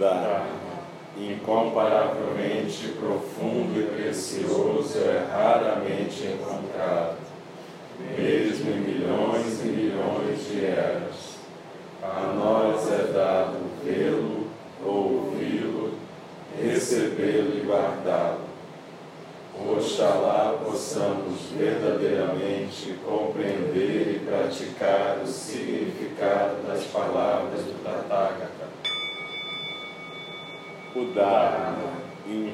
Dharma, incomparavelmente profundo e precioso, é raramente encontrado, mesmo em milhões e milhões de eras. A nós é dado vê-lo, ouvi-lo, recebê-lo e guardá-lo Oxalá possamos verdadeiramente compreender e praticar o significado das palavras do Tathagata. O Dharma,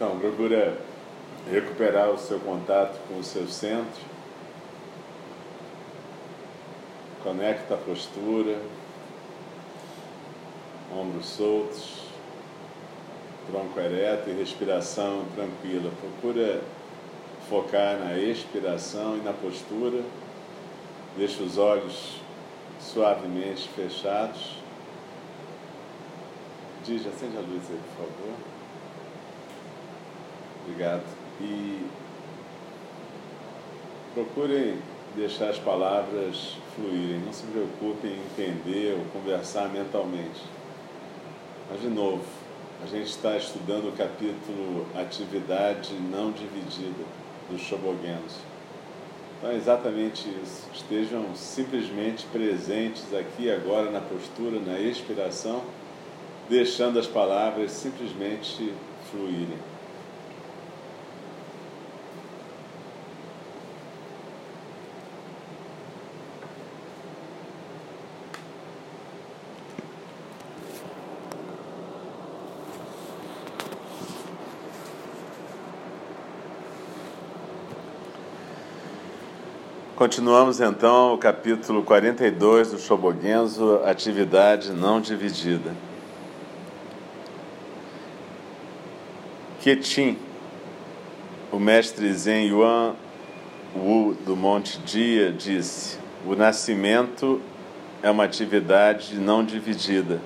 Então, procura recuperar o seu contato com o seu centro. Conecta a postura, ombros soltos tronco ereto e respiração tranquila. Procura focar na expiração e na postura. Deixa os olhos suavemente fechados. Diz, acende a luz aí, por favor. Obrigado. E procurem deixar as palavras fluírem. Não se preocupem em entender ou conversar mentalmente. Mas, de novo, a gente está estudando o capítulo Atividade Não Dividida do Shobogenzo. Então é exatamente isso. Estejam simplesmente presentes aqui agora na postura, na expiração, deixando as palavras simplesmente fluírem. Continuamos então o capítulo 42 do Shobogenzo, atividade não dividida. Quetin, o mestre Zen Yuan Wu do Monte Dia disse: O nascimento é uma atividade não dividida.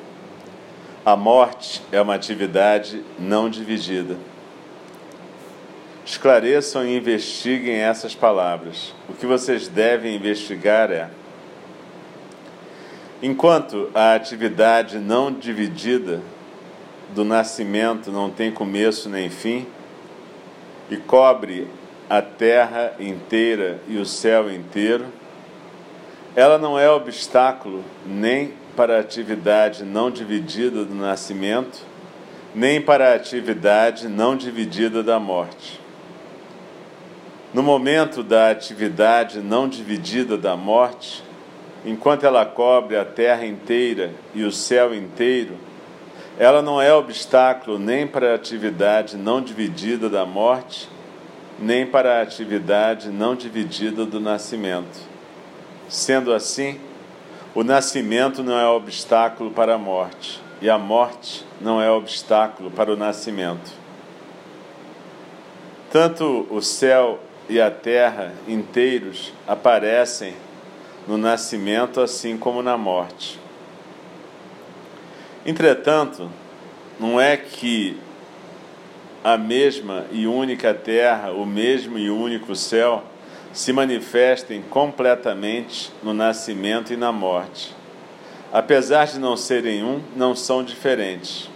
A morte é uma atividade não dividida. Esclareçam e investiguem essas palavras. O que vocês devem investigar é: enquanto a atividade não dividida do nascimento não tem começo nem fim, e cobre a terra inteira e o céu inteiro, ela não é obstáculo nem para a atividade não dividida do nascimento, nem para a atividade não dividida da morte. No momento da atividade não dividida da morte, enquanto ela cobre a terra inteira e o céu inteiro, ela não é obstáculo nem para a atividade não dividida da morte, nem para a atividade não dividida do nascimento. Sendo assim, o nascimento não é obstáculo para a morte, e a morte não é obstáculo para o nascimento. Tanto o céu e a terra inteiros aparecem no nascimento assim como na morte. Entretanto, não é que a mesma e única terra, o mesmo e único céu, se manifestem completamente no nascimento e na morte. Apesar de não serem um, não são diferentes.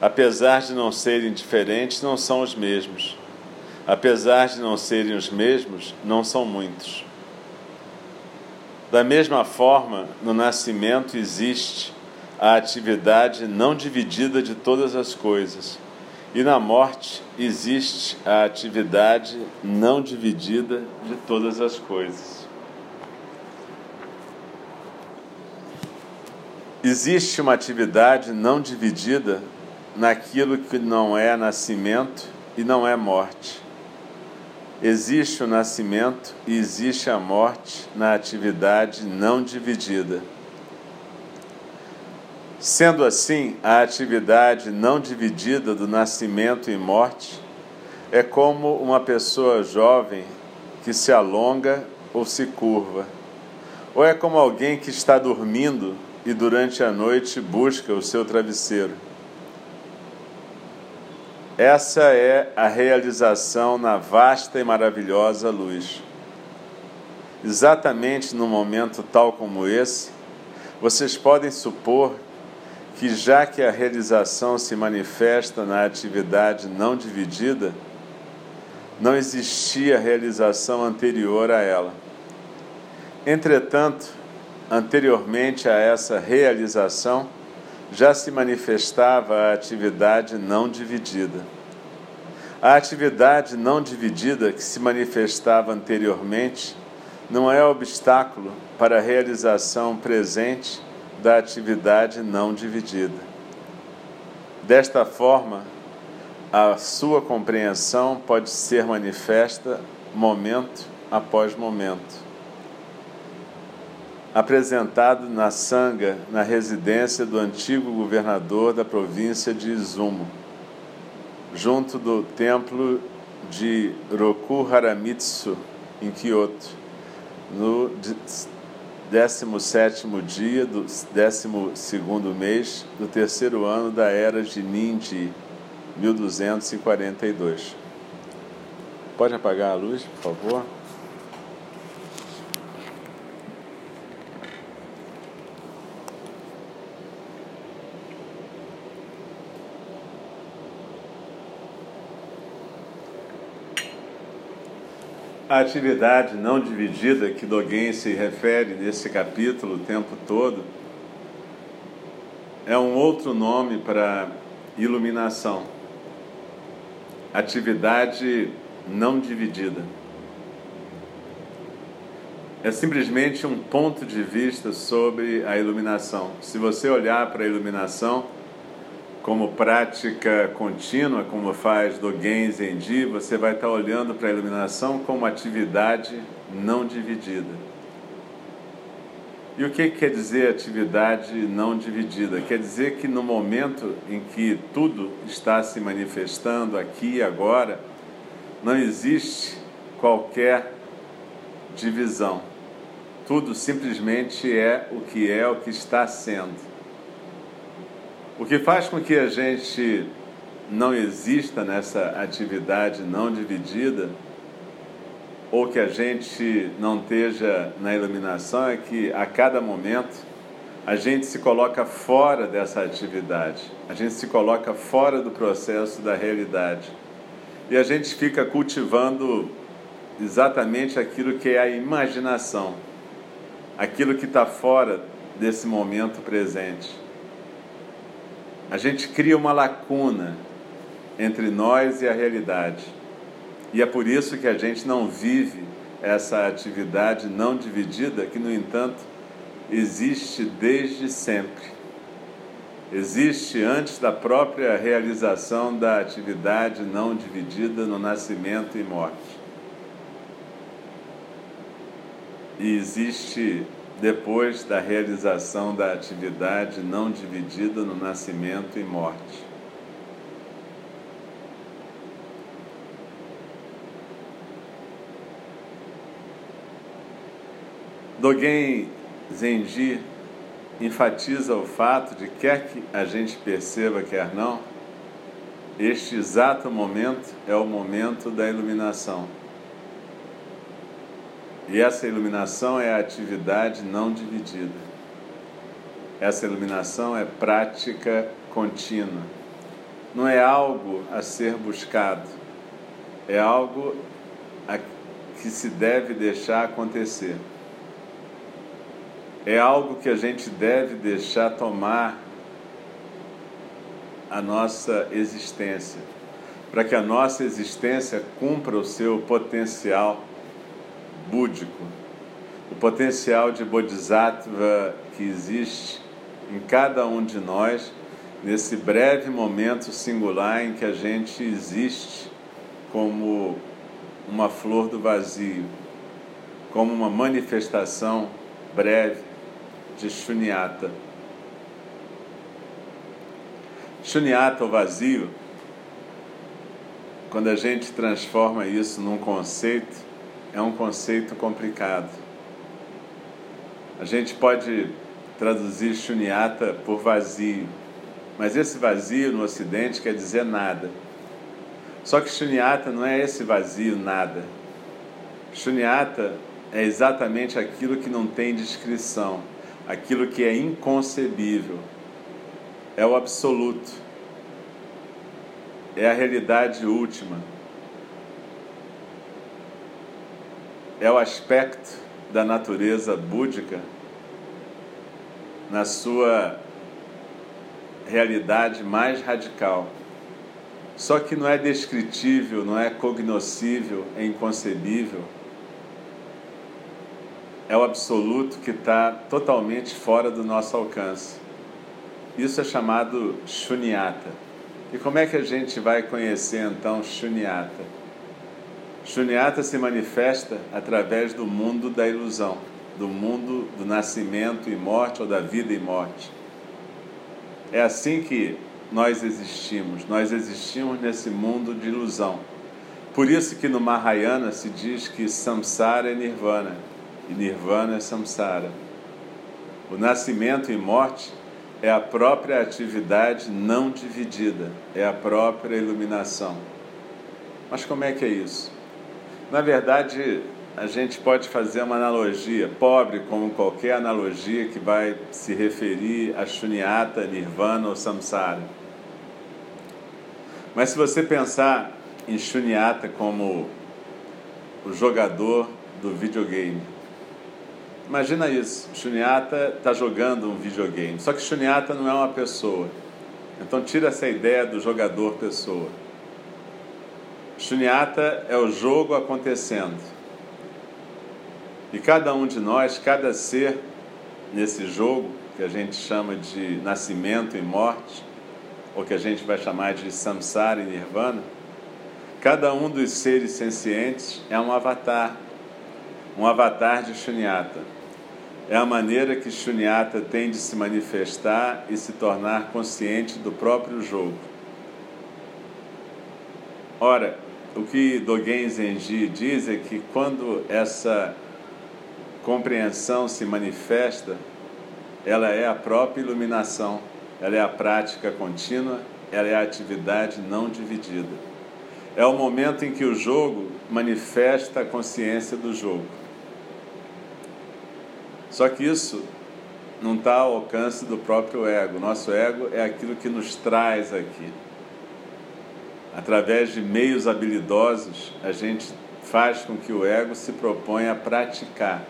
Apesar de não serem diferentes, não são os mesmos apesar de não serem os mesmos, não são muitos. Da mesma forma, no nascimento existe a atividade não dividida de todas as coisas. E na morte existe a atividade não dividida de todas as coisas. Existe uma atividade não dividida naquilo que não é nascimento e não é morte. Existe o nascimento e existe a morte na atividade não dividida. Sendo assim, a atividade não dividida do nascimento e morte é como uma pessoa jovem que se alonga ou se curva, ou é como alguém que está dormindo e durante a noite busca o seu travesseiro. Essa é a realização na vasta e maravilhosa luz. Exatamente no momento tal como esse, vocês podem supor que, já que a realização se manifesta na atividade não dividida, não existia realização anterior a ela. Entretanto, anteriormente a essa realização, já se manifestava a atividade não dividida. A atividade não dividida que se manifestava anteriormente não é obstáculo para a realização presente da atividade não dividida. Desta forma, a sua compreensão pode ser manifesta momento após momento apresentado na Sanga, na residência do antigo governador da província de Izumo, junto do templo de Roku Haramitsu, em Kyoto, no 17 dia do 12 mês do terceiro ano da era de Nindi, 1242. Pode apagar a luz, por favor? A atividade não dividida que Dogen se refere nesse capítulo o tempo todo é um outro nome para iluminação. Atividade não dividida. É simplesmente um ponto de vista sobre a iluminação. Se você olhar para a iluminação, como prática contínua, como faz Dogen Zenji, você vai estar olhando para a iluminação como atividade não dividida. E o que quer dizer atividade não dividida? Quer dizer que no momento em que tudo está se manifestando aqui e agora, não existe qualquer divisão. Tudo simplesmente é o que é, o que está sendo. O que faz com que a gente não exista nessa atividade não dividida, ou que a gente não esteja na iluminação, é que a cada momento a gente se coloca fora dessa atividade, a gente se coloca fora do processo da realidade. E a gente fica cultivando exatamente aquilo que é a imaginação, aquilo que está fora desse momento presente a gente cria uma lacuna entre nós e a realidade. E é por isso que a gente não vive essa atividade não dividida, que, no entanto, existe desde sempre. Existe antes da própria realização da atividade não dividida no nascimento e morte. E existe depois da realização da atividade não dividida no nascimento e morte. Dogen Zenji enfatiza o fato de quer que a gente perceba, quer não, este exato momento é o momento da iluminação. E essa iluminação é a atividade não dividida. Essa iluminação é prática contínua. Não é algo a ser buscado, é algo a que se deve deixar acontecer. É algo que a gente deve deixar tomar a nossa existência, para que a nossa existência cumpra o seu potencial búdico, o potencial de bodhisattva que existe em cada um de nós nesse breve momento singular em que a gente existe como uma flor do vazio, como uma manifestação breve de Shunyata. Shunyata, o vazio, quando a gente transforma isso num conceito, é um conceito complicado. A gente pode traduzir Shunyata por vazio, mas esse vazio no Ocidente quer dizer nada. Só que Shunyata não é esse vazio nada. Shunyata é exatamente aquilo que não tem descrição, aquilo que é inconcebível. É o absoluto. É a realidade última. É o aspecto da natureza búdica na sua realidade mais radical. Só que não é descritível, não é cognoscível, é inconcebível. É o absoluto que está totalmente fora do nosso alcance. Isso é chamado Shunyata. E como é que a gente vai conhecer então Shunyata? Shunyata se manifesta através do mundo da ilusão, do mundo do nascimento e morte ou da vida e morte. É assim que nós existimos. Nós existimos nesse mundo de ilusão. Por isso que no Mahayana se diz que samsara é nirvana e nirvana é samsara. O nascimento e morte é a própria atividade não dividida, é a própria iluminação. Mas como é que é isso? Na verdade, a gente pode fazer uma analogia, pobre como qualquer analogia que vai se referir a Shunyata, Nirvana ou Samsara. Mas se você pensar em Shunyata como o jogador do videogame, imagina isso: Shunyata está jogando um videogame, só que Shunyata não é uma pessoa. Então tira essa ideia do jogador pessoa. Shunyata é o jogo acontecendo. E cada um de nós, cada ser nesse jogo, que a gente chama de nascimento e morte, ou que a gente vai chamar de samsara e nirvana, cada um dos seres sencientes é um avatar, um avatar de Shunyata. É a maneira que Shunyata tem de se manifestar e se tornar consciente do próprio jogo. Ora, o que Dogen Zenji diz é que quando essa compreensão se manifesta, ela é a própria iluminação, ela é a prática contínua, ela é a atividade não dividida. É o momento em que o jogo manifesta a consciência do jogo. Só que isso não está ao alcance do próprio ego. Nosso ego é aquilo que nos traz aqui. Através de meios habilidosos, a gente faz com que o ego se proponha a praticar.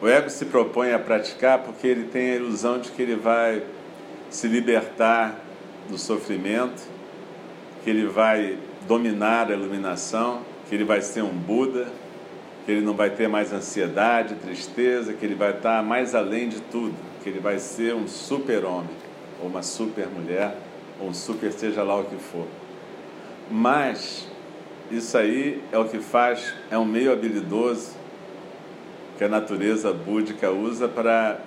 O ego se propõe a praticar porque ele tem a ilusão de que ele vai se libertar do sofrimento, que ele vai dominar a iluminação, que ele vai ser um Buda, que ele não vai ter mais ansiedade, tristeza, que ele vai estar mais além de tudo, que ele vai ser um super-homem, ou uma super-mulher, ou um super seja lá o que for. Mas isso aí é o que faz, é um meio habilidoso que a natureza búdica usa para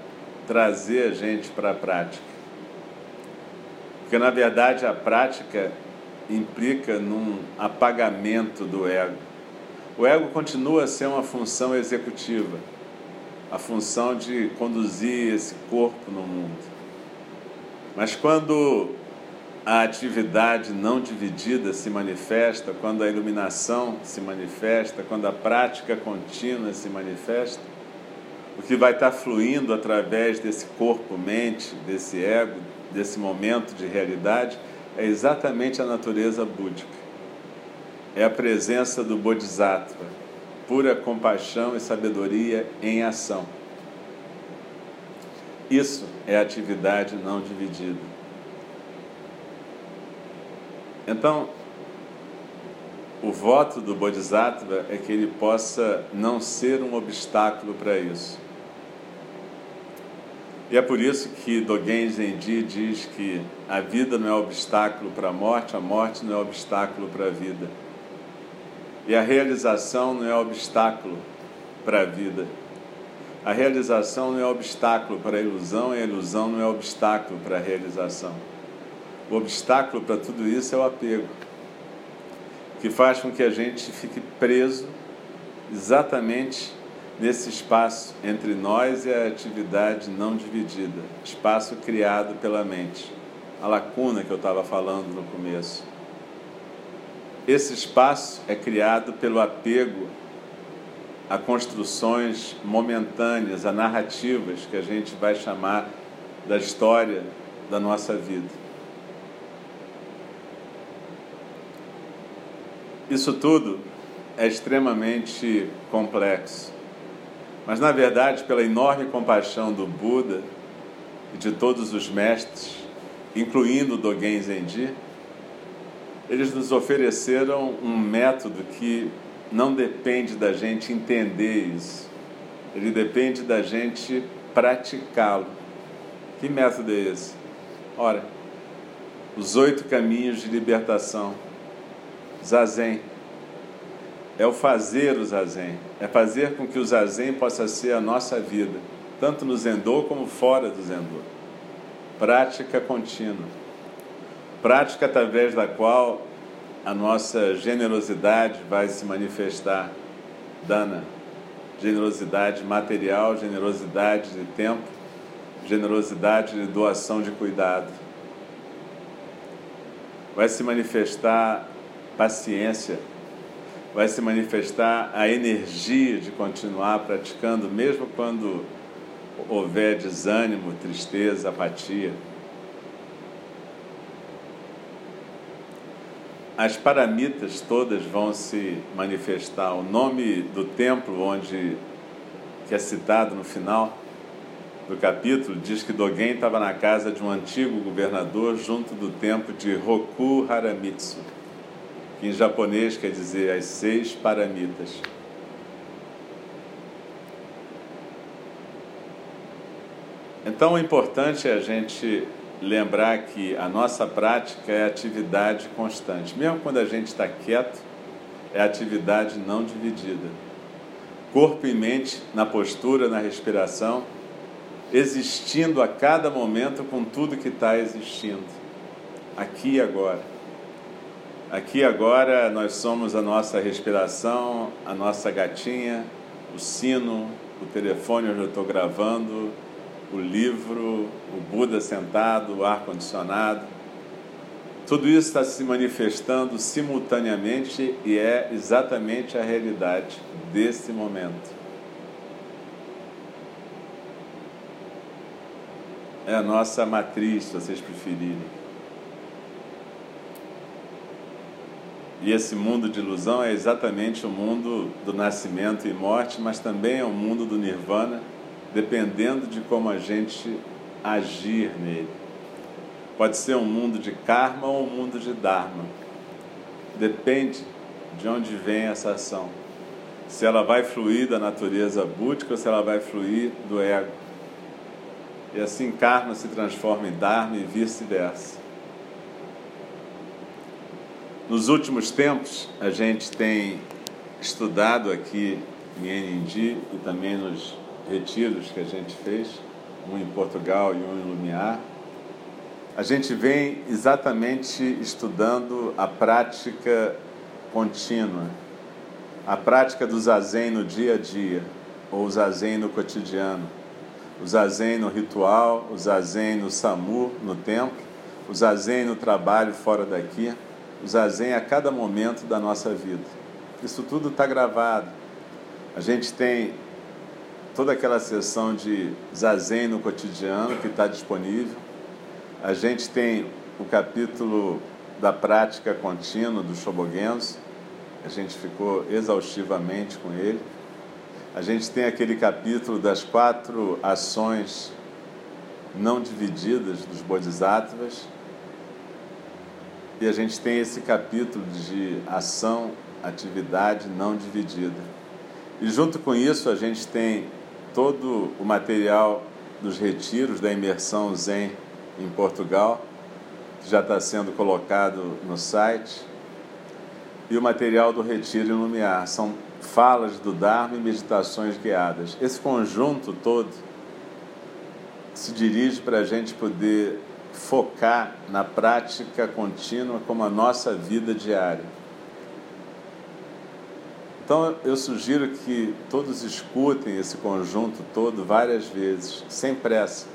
trazer a gente para a prática. Porque, na verdade, a prática implica num apagamento do ego. O ego continua a ser uma função executiva, a função de conduzir esse corpo no mundo. Mas quando a atividade não dividida se manifesta, quando a iluminação se manifesta, quando a prática contínua se manifesta, o que vai estar fluindo através desse corpo-mente, desse ego, desse momento de realidade, é exatamente a natureza búdica. É a presença do Bodhisattva, pura compaixão e sabedoria em ação. Isso é atividade não dividida. Então, o voto do Bodhisattva é que ele possa não ser um obstáculo para isso. E é por isso que Dogen Zenji diz que a vida não é obstáculo para a morte, a morte não é obstáculo para a vida. E a realização não é obstáculo para a vida. A realização não é obstáculo para a ilusão e a ilusão não é obstáculo para a realização. O obstáculo para tudo isso é o apego, que faz com que a gente fique preso exatamente nesse espaço entre nós e a atividade não dividida, espaço criado pela mente, a lacuna que eu estava falando no começo. Esse espaço é criado pelo apego a construções momentâneas, a narrativas que a gente vai chamar da história da nossa vida. Isso tudo é extremamente complexo. Mas, na verdade, pela enorme compaixão do Buda e de todos os mestres, incluindo Dogen Zenji, eles nos ofereceram um método que não depende da gente entender isso, ele depende da gente praticá-lo. Que método é esse? Ora, os oito caminhos de libertação, Zazen. É o fazer o Zazen, é fazer com que o Zazen possa ser a nossa vida, tanto no Zendô como fora do Zendô. Prática contínua. Prática através da qual a nossa generosidade vai se manifestar, dana, generosidade material, generosidade de tempo, generosidade de doação de cuidado. Vai se manifestar paciência, vai se manifestar a energia de continuar praticando, mesmo quando houver desânimo, tristeza, apatia. As paramitas todas vão se manifestar. O nome do templo onde que é citado no final do capítulo diz que Dogen estava na casa de um antigo governador junto do templo de Roku Haramitsu, que em japonês quer dizer as seis paramitas. Então o importante é a gente lembrar que a nossa prática é atividade constante. Mesmo quando a gente está quieto, é atividade não dividida. Corpo e mente na postura, na respiração, existindo a cada momento com tudo que está existindo. Aqui e agora. Aqui e agora nós somos a nossa respiração, a nossa gatinha, o sino, o telefone onde eu estou gravando, o livro, o Buda sentado, o ar-condicionado. Tudo isso está se manifestando simultaneamente e é exatamente a realidade desse momento. É a nossa matriz, se vocês preferirem. E esse mundo de ilusão é exatamente o mundo do nascimento e morte, mas também é o mundo do nirvana dependendo de como a gente agir nele. Pode ser um mundo de karma ou um mundo de dharma. Depende de onde vem essa ação. Se ela vai fluir da natureza búdica ou se ela vai fluir do ego. E assim karma se transforma em dharma e vice-versa. Nos últimos tempos, a gente tem estudado aqui em Enindi e também nos retiros que a gente fez, um em Portugal e um em Lumiar, a gente vem exatamente estudando a prática contínua, a prática do zazen no dia a dia, ou zazen no cotidiano, o zazen no ritual, o zazen no SAMU, no templo, o zazen no trabalho fora daqui, o zazen a cada momento da nossa vida. Isso tudo está gravado. A gente tem toda aquela sessão de zazen no cotidiano que está disponível. A gente tem o capítulo da prática contínua do Shobogenzo, a gente ficou exaustivamente com ele. A gente tem aquele capítulo das quatro ações não divididas dos Bodhisattvas. E a gente tem esse capítulo de ação, atividade não dividida. E junto com isso, a gente tem todo o material dos retiros da imersão Zen em Portugal, que já está sendo colocado no site, e o material do Retiro em Lumiar. São falas do Dharma e meditações guiadas. Esse conjunto todo se dirige para a gente poder focar na prática contínua como a nossa vida diária. Então eu sugiro que todos escutem esse conjunto todo várias vezes, sem pressa,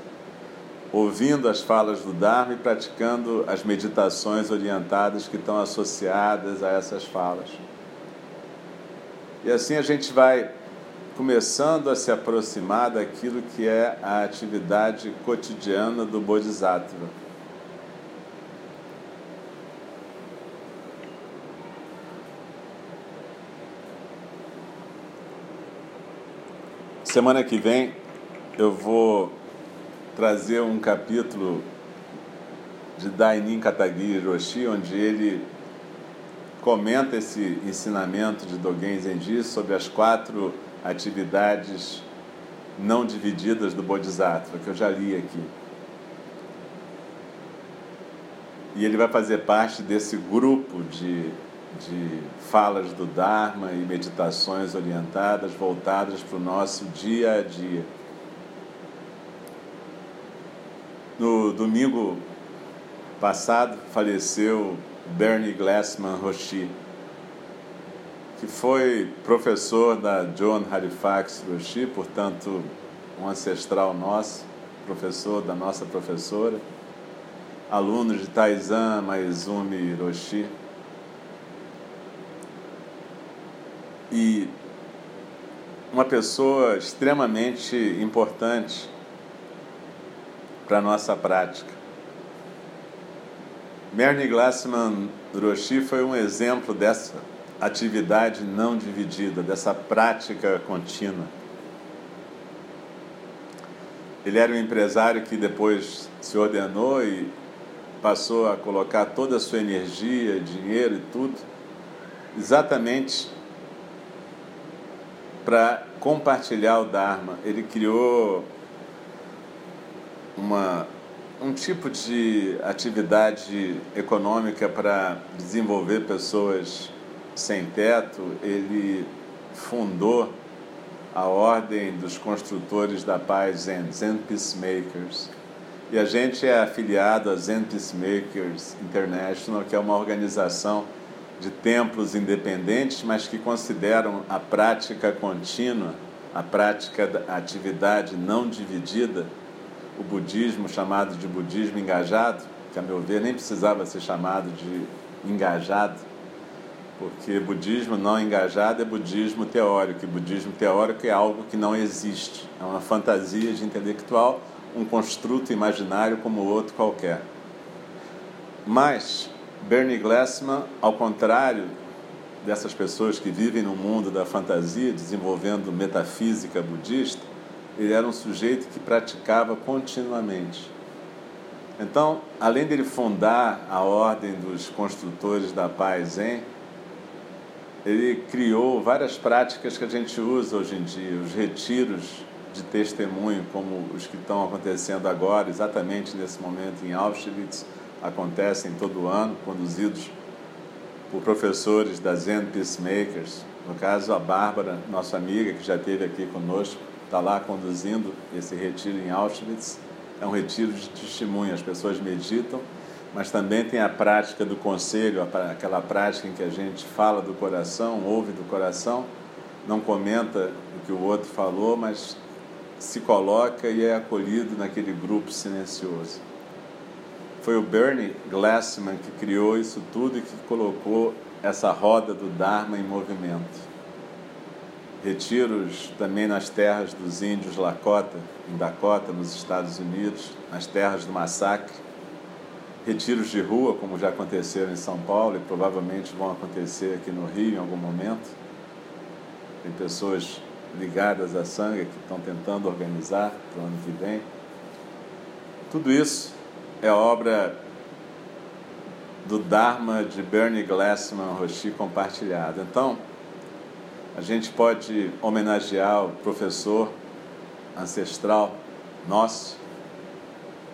ouvindo as falas do Dharma e praticando as meditações orientadas que estão associadas a essas falas. E assim a gente vai começando a se aproximar daquilo que é a atividade cotidiana do Bodhisattva. Semana que vem eu vou trazer um capítulo de Dainin Katagiri Roshi, onde ele comenta esse ensinamento de Dogen Zenji sobre as quatro atividades não divididas do Bodhisattva, que eu já li aqui. E ele vai fazer parte desse grupo de, de falas do Dharma e meditações orientadas, voltadas para o nosso dia a dia. No domingo passado faleceu Bernie Glassman Roshi, que foi professor da John Halifax Roshi, portanto, um ancestral nosso, professor da nossa professora, aluno de Taizan Maizumi Roshi. E uma pessoa extremamente importante para a nossa prática. Bernie Glassman Roshi foi um exemplo dessa atividade não dividida, dessa prática contínua. Ele era um empresário que depois se ordenou e passou a colocar toda a sua energia, dinheiro e tudo, exatamente para compartilhar o Dharma. Ele criou uma um tipo de atividade econômica para desenvolver pessoas sem teto, ele fundou a Ordem dos Construtores da Paz Zen, Zen Peacemakers. E a gente é afiliado a Zen Peacemakers International, que é uma organização de templos independentes, mas que consideram a prática contínua, a prática da atividade não dividida, o budismo chamado de budismo engajado, que a meu ver nem precisava ser chamado de engajado, porque budismo não engajado é budismo teórico, e budismo teórico é algo que não existe, é uma fantasia de intelectual, um construto imaginário como outro qualquer. Mas Bernie Glassman, ao contrário dessas pessoas que vivem no mundo da fantasia, desenvolvendo metafísica budista, ele era um sujeito que praticava continuamente. Então, além dele fundar a ordem dos construtores da paz Zen, ele criou várias práticas que a gente usa hoje em dia, os retiros de testemunho, como os que estão acontecendo agora, exatamente nesse momento em Auschwitz, acontecem todo ano, conduzidos por professores da Zen Peacemakers. No caso, a Bárbara, nossa amiga, que já esteve aqui conosco, está lá conduzindo esse retiro em Auschwitz. É um retiro de testemunho, as pessoas meditam, mas também tem a prática do conselho, aquela prática em que a gente fala do coração, ouve do coração, não comenta o que o outro falou, mas se coloca e é acolhido naquele grupo silencioso. Foi o Bernie Glassman que criou isso tudo e que colocou essa roda do Dharma em movimento retiros também nas terras dos índios Lakota, em Dakota, nos Estados Unidos, nas terras do massacre, retiros de rua, como já aconteceram em São Paulo e provavelmente vão acontecer aqui no Rio em algum momento. Tem pessoas ligadas à sangue que estão tentando organizar para o ano que vem. Tudo isso é obra do Dharma de Bernie Glassman Roshi compartilhado. Então, a gente pode homenagear o professor ancestral nosso,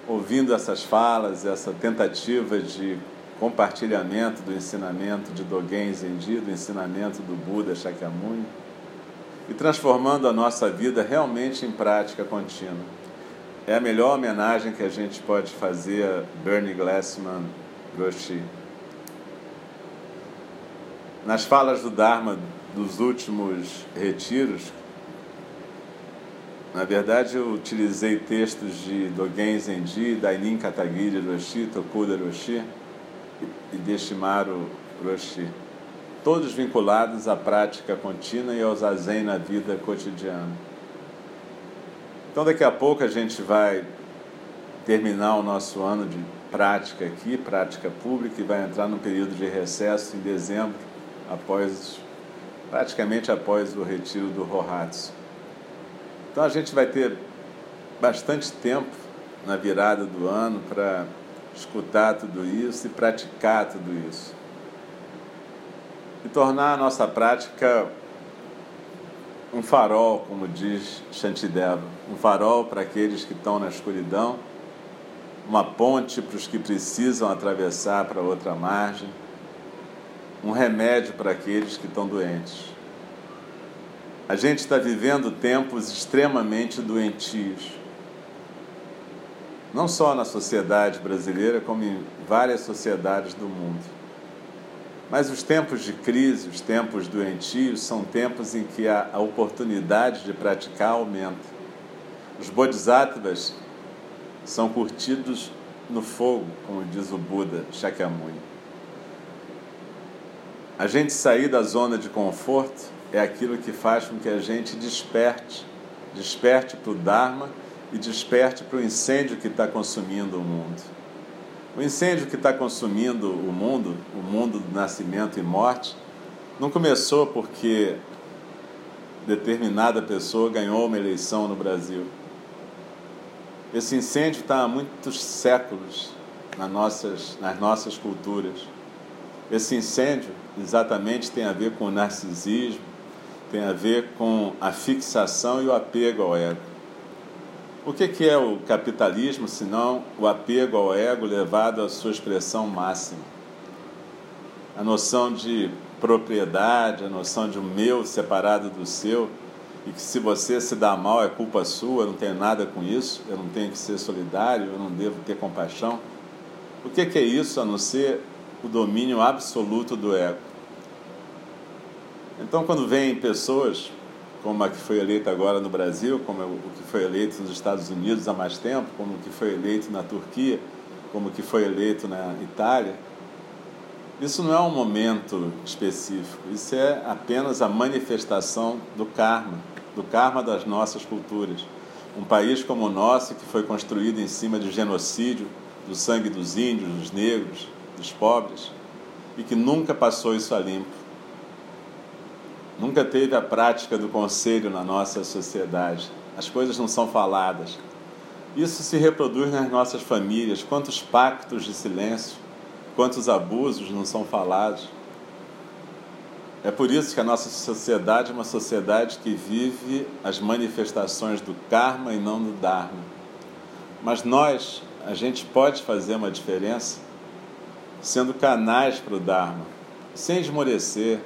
ouvindo essas falas, essa tentativa de compartilhamento do ensinamento de Dogen Zenji, do ensinamento do Buda Shakyamuni, e transformando a nossa vida realmente em prática contínua. É a melhor homenagem que a gente pode fazer a Bernie Glassman Roshi. Nas falas do Dharma dos últimos retiros, na verdade eu utilizei textos de Dogen Zenji, Dainin Katagiri Roshi, Tokuda Roshi e Deshimaru Roshi, todos vinculados à prática contínua e ao zazen na vida cotidiana. Então daqui a pouco a gente vai terminar o nosso ano de prática aqui, prática pública, e vai entrar num período de recesso em dezembro, após praticamente após o retiro do Rohatsu. Então a gente vai ter bastante tempo na virada do ano para escutar tudo isso e praticar tudo isso. E tornar a nossa prática um farol, como diz Shantideva, um farol para aqueles que estão na escuridão, uma ponte para os que precisam atravessar para outra margem um remédio para aqueles que estão doentes. A gente está vivendo tempos extremamente doentios. Não só na sociedade brasileira, como em várias sociedades do mundo. Mas os tempos de crise, os tempos doentios, são tempos em que a, a oportunidade de praticar aumenta. Os bodhisattvas são curtidos no fogo, como diz o Buda Shakyamuni. A gente sair da zona de conforto é aquilo que faz com que a gente desperte, desperte para o Dharma e desperte para o incêndio que está consumindo o mundo. O incêndio que está consumindo o mundo, o mundo do nascimento e morte, não começou porque determinada pessoa ganhou uma eleição no Brasil. Esse incêndio está há muitos séculos nas nossas, nas nossas culturas. Esse incêndio exatamente tem a ver com o narcisismo, tem a ver com a fixação e o apego ao ego. O que é o capitalismo senão o apego ao ego levado à sua expressão máxima? A noção de propriedade, a noção de um meu separado do seu, e que se você se dá mal é culpa sua, eu não tenho nada com isso, eu não tenho que ser solidário, eu não devo ter compaixão. O que é isso a não ser o domínio absoluto do ego? Então, quando vem pessoas, como a que foi eleita agora no Brasil, como o que foi eleito nos Estados Unidos há mais tempo, como o que foi eleito na Turquia, como o que foi eleito na Itália, isso não é um momento específico, isso é apenas a manifestação do karma, do karma das nossas culturas. Um país como o nosso, que foi construído em cima de genocídio, do sangue dos índios, dos negros, dos pobres, e que nunca passou isso a limpo Nunca teve a prática do conselho na nossa sociedade. As coisas não são faladas. Isso se reproduz nas nossas famílias. Quantos pactos de silêncio, quantos abusos não são falados. É por isso que a nossa sociedade é uma sociedade que vive as manifestações do karma e não do dharma. Mas nós, a gente pode fazer uma diferença sendo canais para o dharma, sem esmorecer,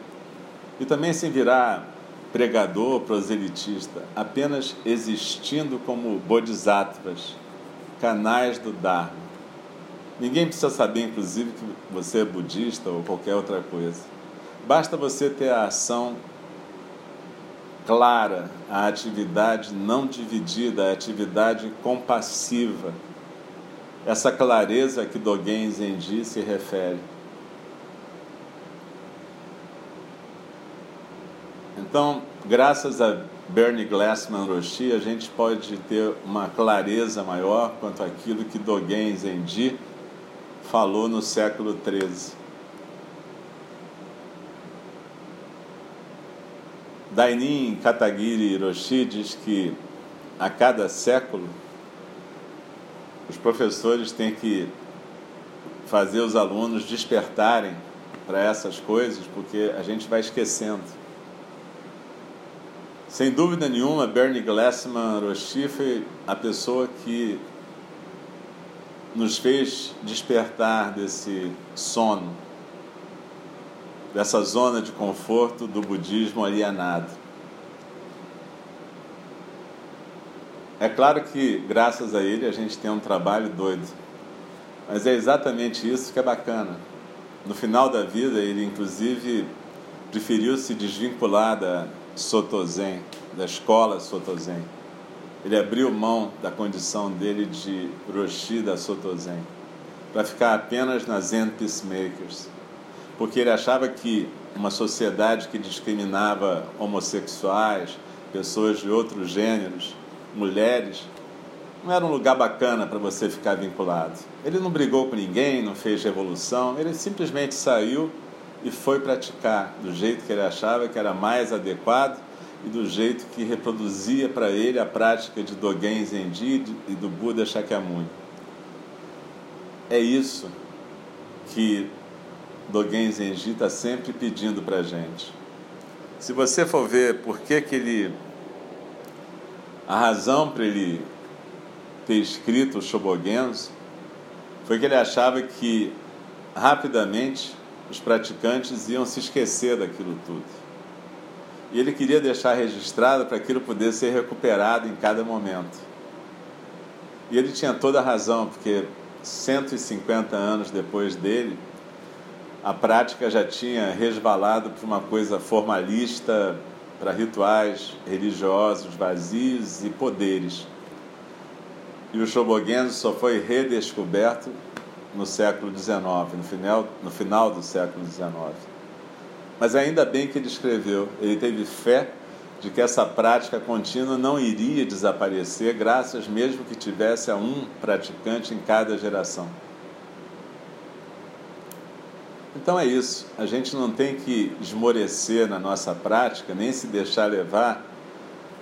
e também sem virar pregador, proselitista, apenas existindo como bodhisattvas, canais do Dharma. Ninguém precisa saber, inclusive, que você é budista ou qualquer outra coisa. Basta você ter a ação clara, a atividade não dividida, a atividade compassiva. Essa clareza que Dogen Zenji se refere. Então, graças a Bernie Glassman Roshi, a gente pode ter uma clareza maior quanto àquilo que Dogen Zenji falou no século XIII. Dainin Katagiri Hiroshi diz que a cada século os professores têm que fazer os alunos despertarem para essas coisas, porque a gente vai esquecendo. Sem dúvida nenhuma, Bernie Glassman Roshi foi a pessoa que nos fez despertar desse sono, dessa zona de conforto do budismo alienado. É claro que, graças a ele, a gente tem um trabalho doido, mas é exatamente isso que é bacana. No final da vida, ele, inclusive, preferiu se desvincular da Soto Zen, da escola Soto Zen ele abriu mão da condição dele de Roshi da Sotozen para ficar apenas nas Zen Peacemakers, porque ele achava que uma sociedade que discriminava homossexuais, pessoas de outros gêneros, mulheres, não era um lugar bacana para você ficar vinculado. Ele não brigou com ninguém, não fez revolução, ele simplesmente saiu e foi praticar do jeito que ele achava que era mais adequado e do jeito que reproduzia para ele a prática de Dogen Zenji e do Buda Shakyamuni. É isso que Dogen Zenji está sempre pedindo para a gente. Se você for ver por que, que ele. A razão para ele ter escrito o Shobogenzo foi que ele achava que rapidamente os praticantes iam se esquecer daquilo tudo e ele queria deixar registrado para aquilo pudesse ser recuperado em cada momento. E ele tinha toda a razão, porque 150 anos depois dele, a prática já tinha resvalado para uma coisa formalista, para rituais religiosos vazios e poderes. E o Shobogenzo só foi redescoberto no século XIX, no final, no final do século XIX. Mas ainda bem que ele escreveu, ele teve fé de que essa prática contínua não iria desaparecer, graças mesmo que tivesse a um praticante em cada geração. Então é isso, a gente não tem que esmorecer na nossa prática, nem se deixar levar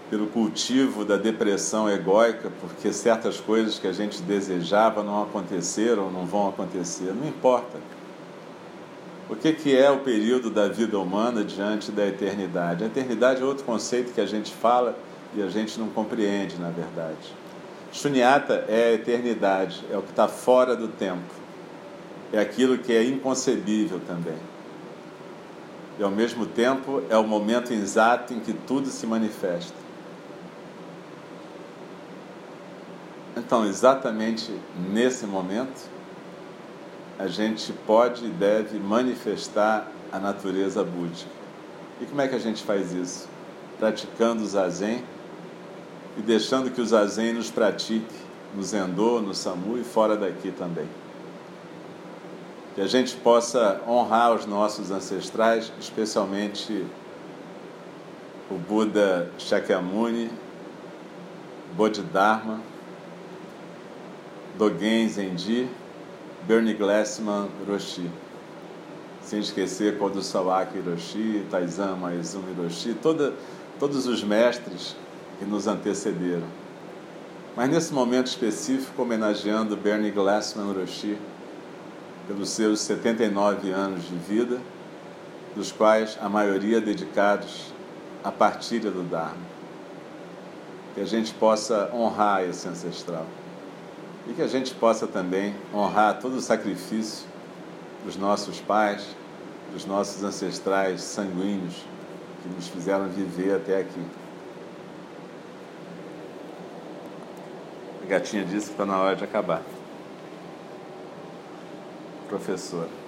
pelo cultivo da depressão egóica, porque certas coisas que a gente desejava não aconteceram não vão acontecer. Não importa. O que, que é o período da vida humana diante da eternidade? A eternidade é outro conceito que a gente fala e a gente não compreende, na verdade. Shunyata é a eternidade, é o que está fora do tempo, é aquilo que é inconcebível também. E ao mesmo tempo é o momento exato em que tudo se manifesta. Então, exatamente nesse momento, a gente pode e deve manifestar a natureza búdica. E como é que a gente faz isso? Praticando o zazen e deixando que o zazen nos pratique no Zendô, no Samu e fora daqui também. Que a gente possa honrar os nossos ancestrais, especialmente o Buda Shakyamuni, Bodhidharma, Dogen Zenji, Bernie Glassman Roshi. Sem esquecer Kodo Sawaki Roshi, Taizan Maizumi Roshi, toda, todos os mestres que nos antecederam. Mas nesse momento específico, homenageando Bernie Glassman Roshi, pelos seus 79 anos de vida, dos quais a maioria dedicados à partilha do Dharma. Que a gente possa honrar esse ancestral e que a gente possa também honrar todo o sacrifício dos nossos pais, dos nossos ancestrais sanguíneos que nos fizeram viver até aqui. A gatinha disse que está na hora de acabar. Professora.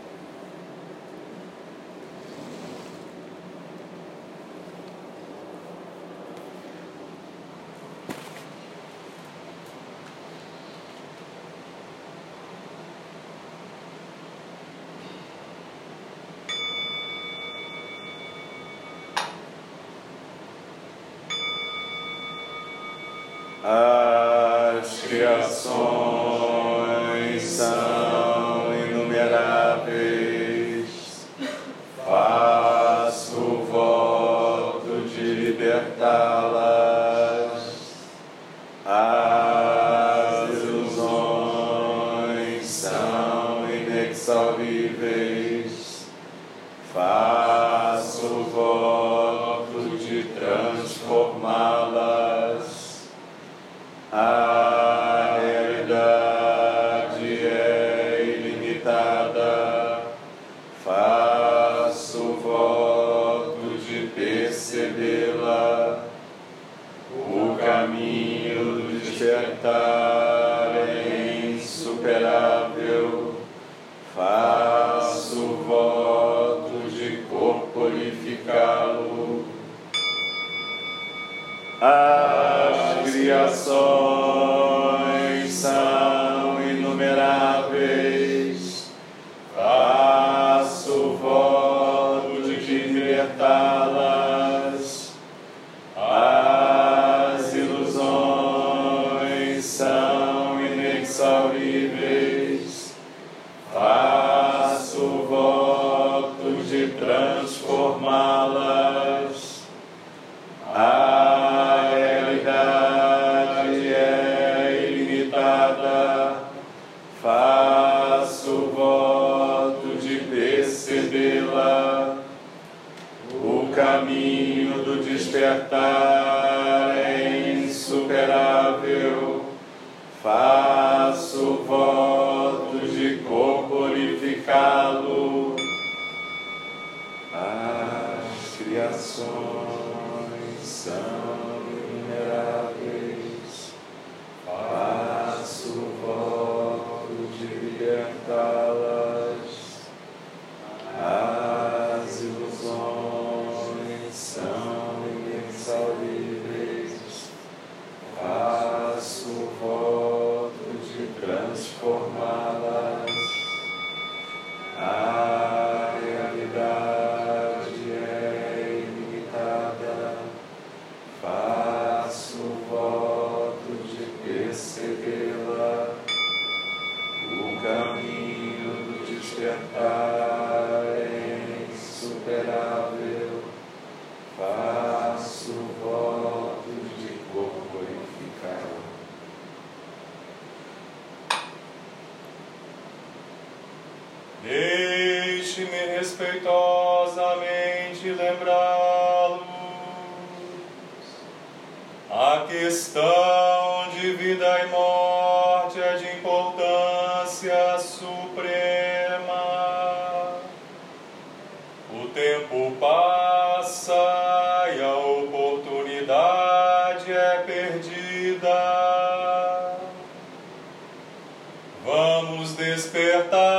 As criações são inumeráveis inexauríveis, faço voto de transformá-las. A realidade é ilimitada, faço voto de percebê-la. O caminho do despertar So. desperta.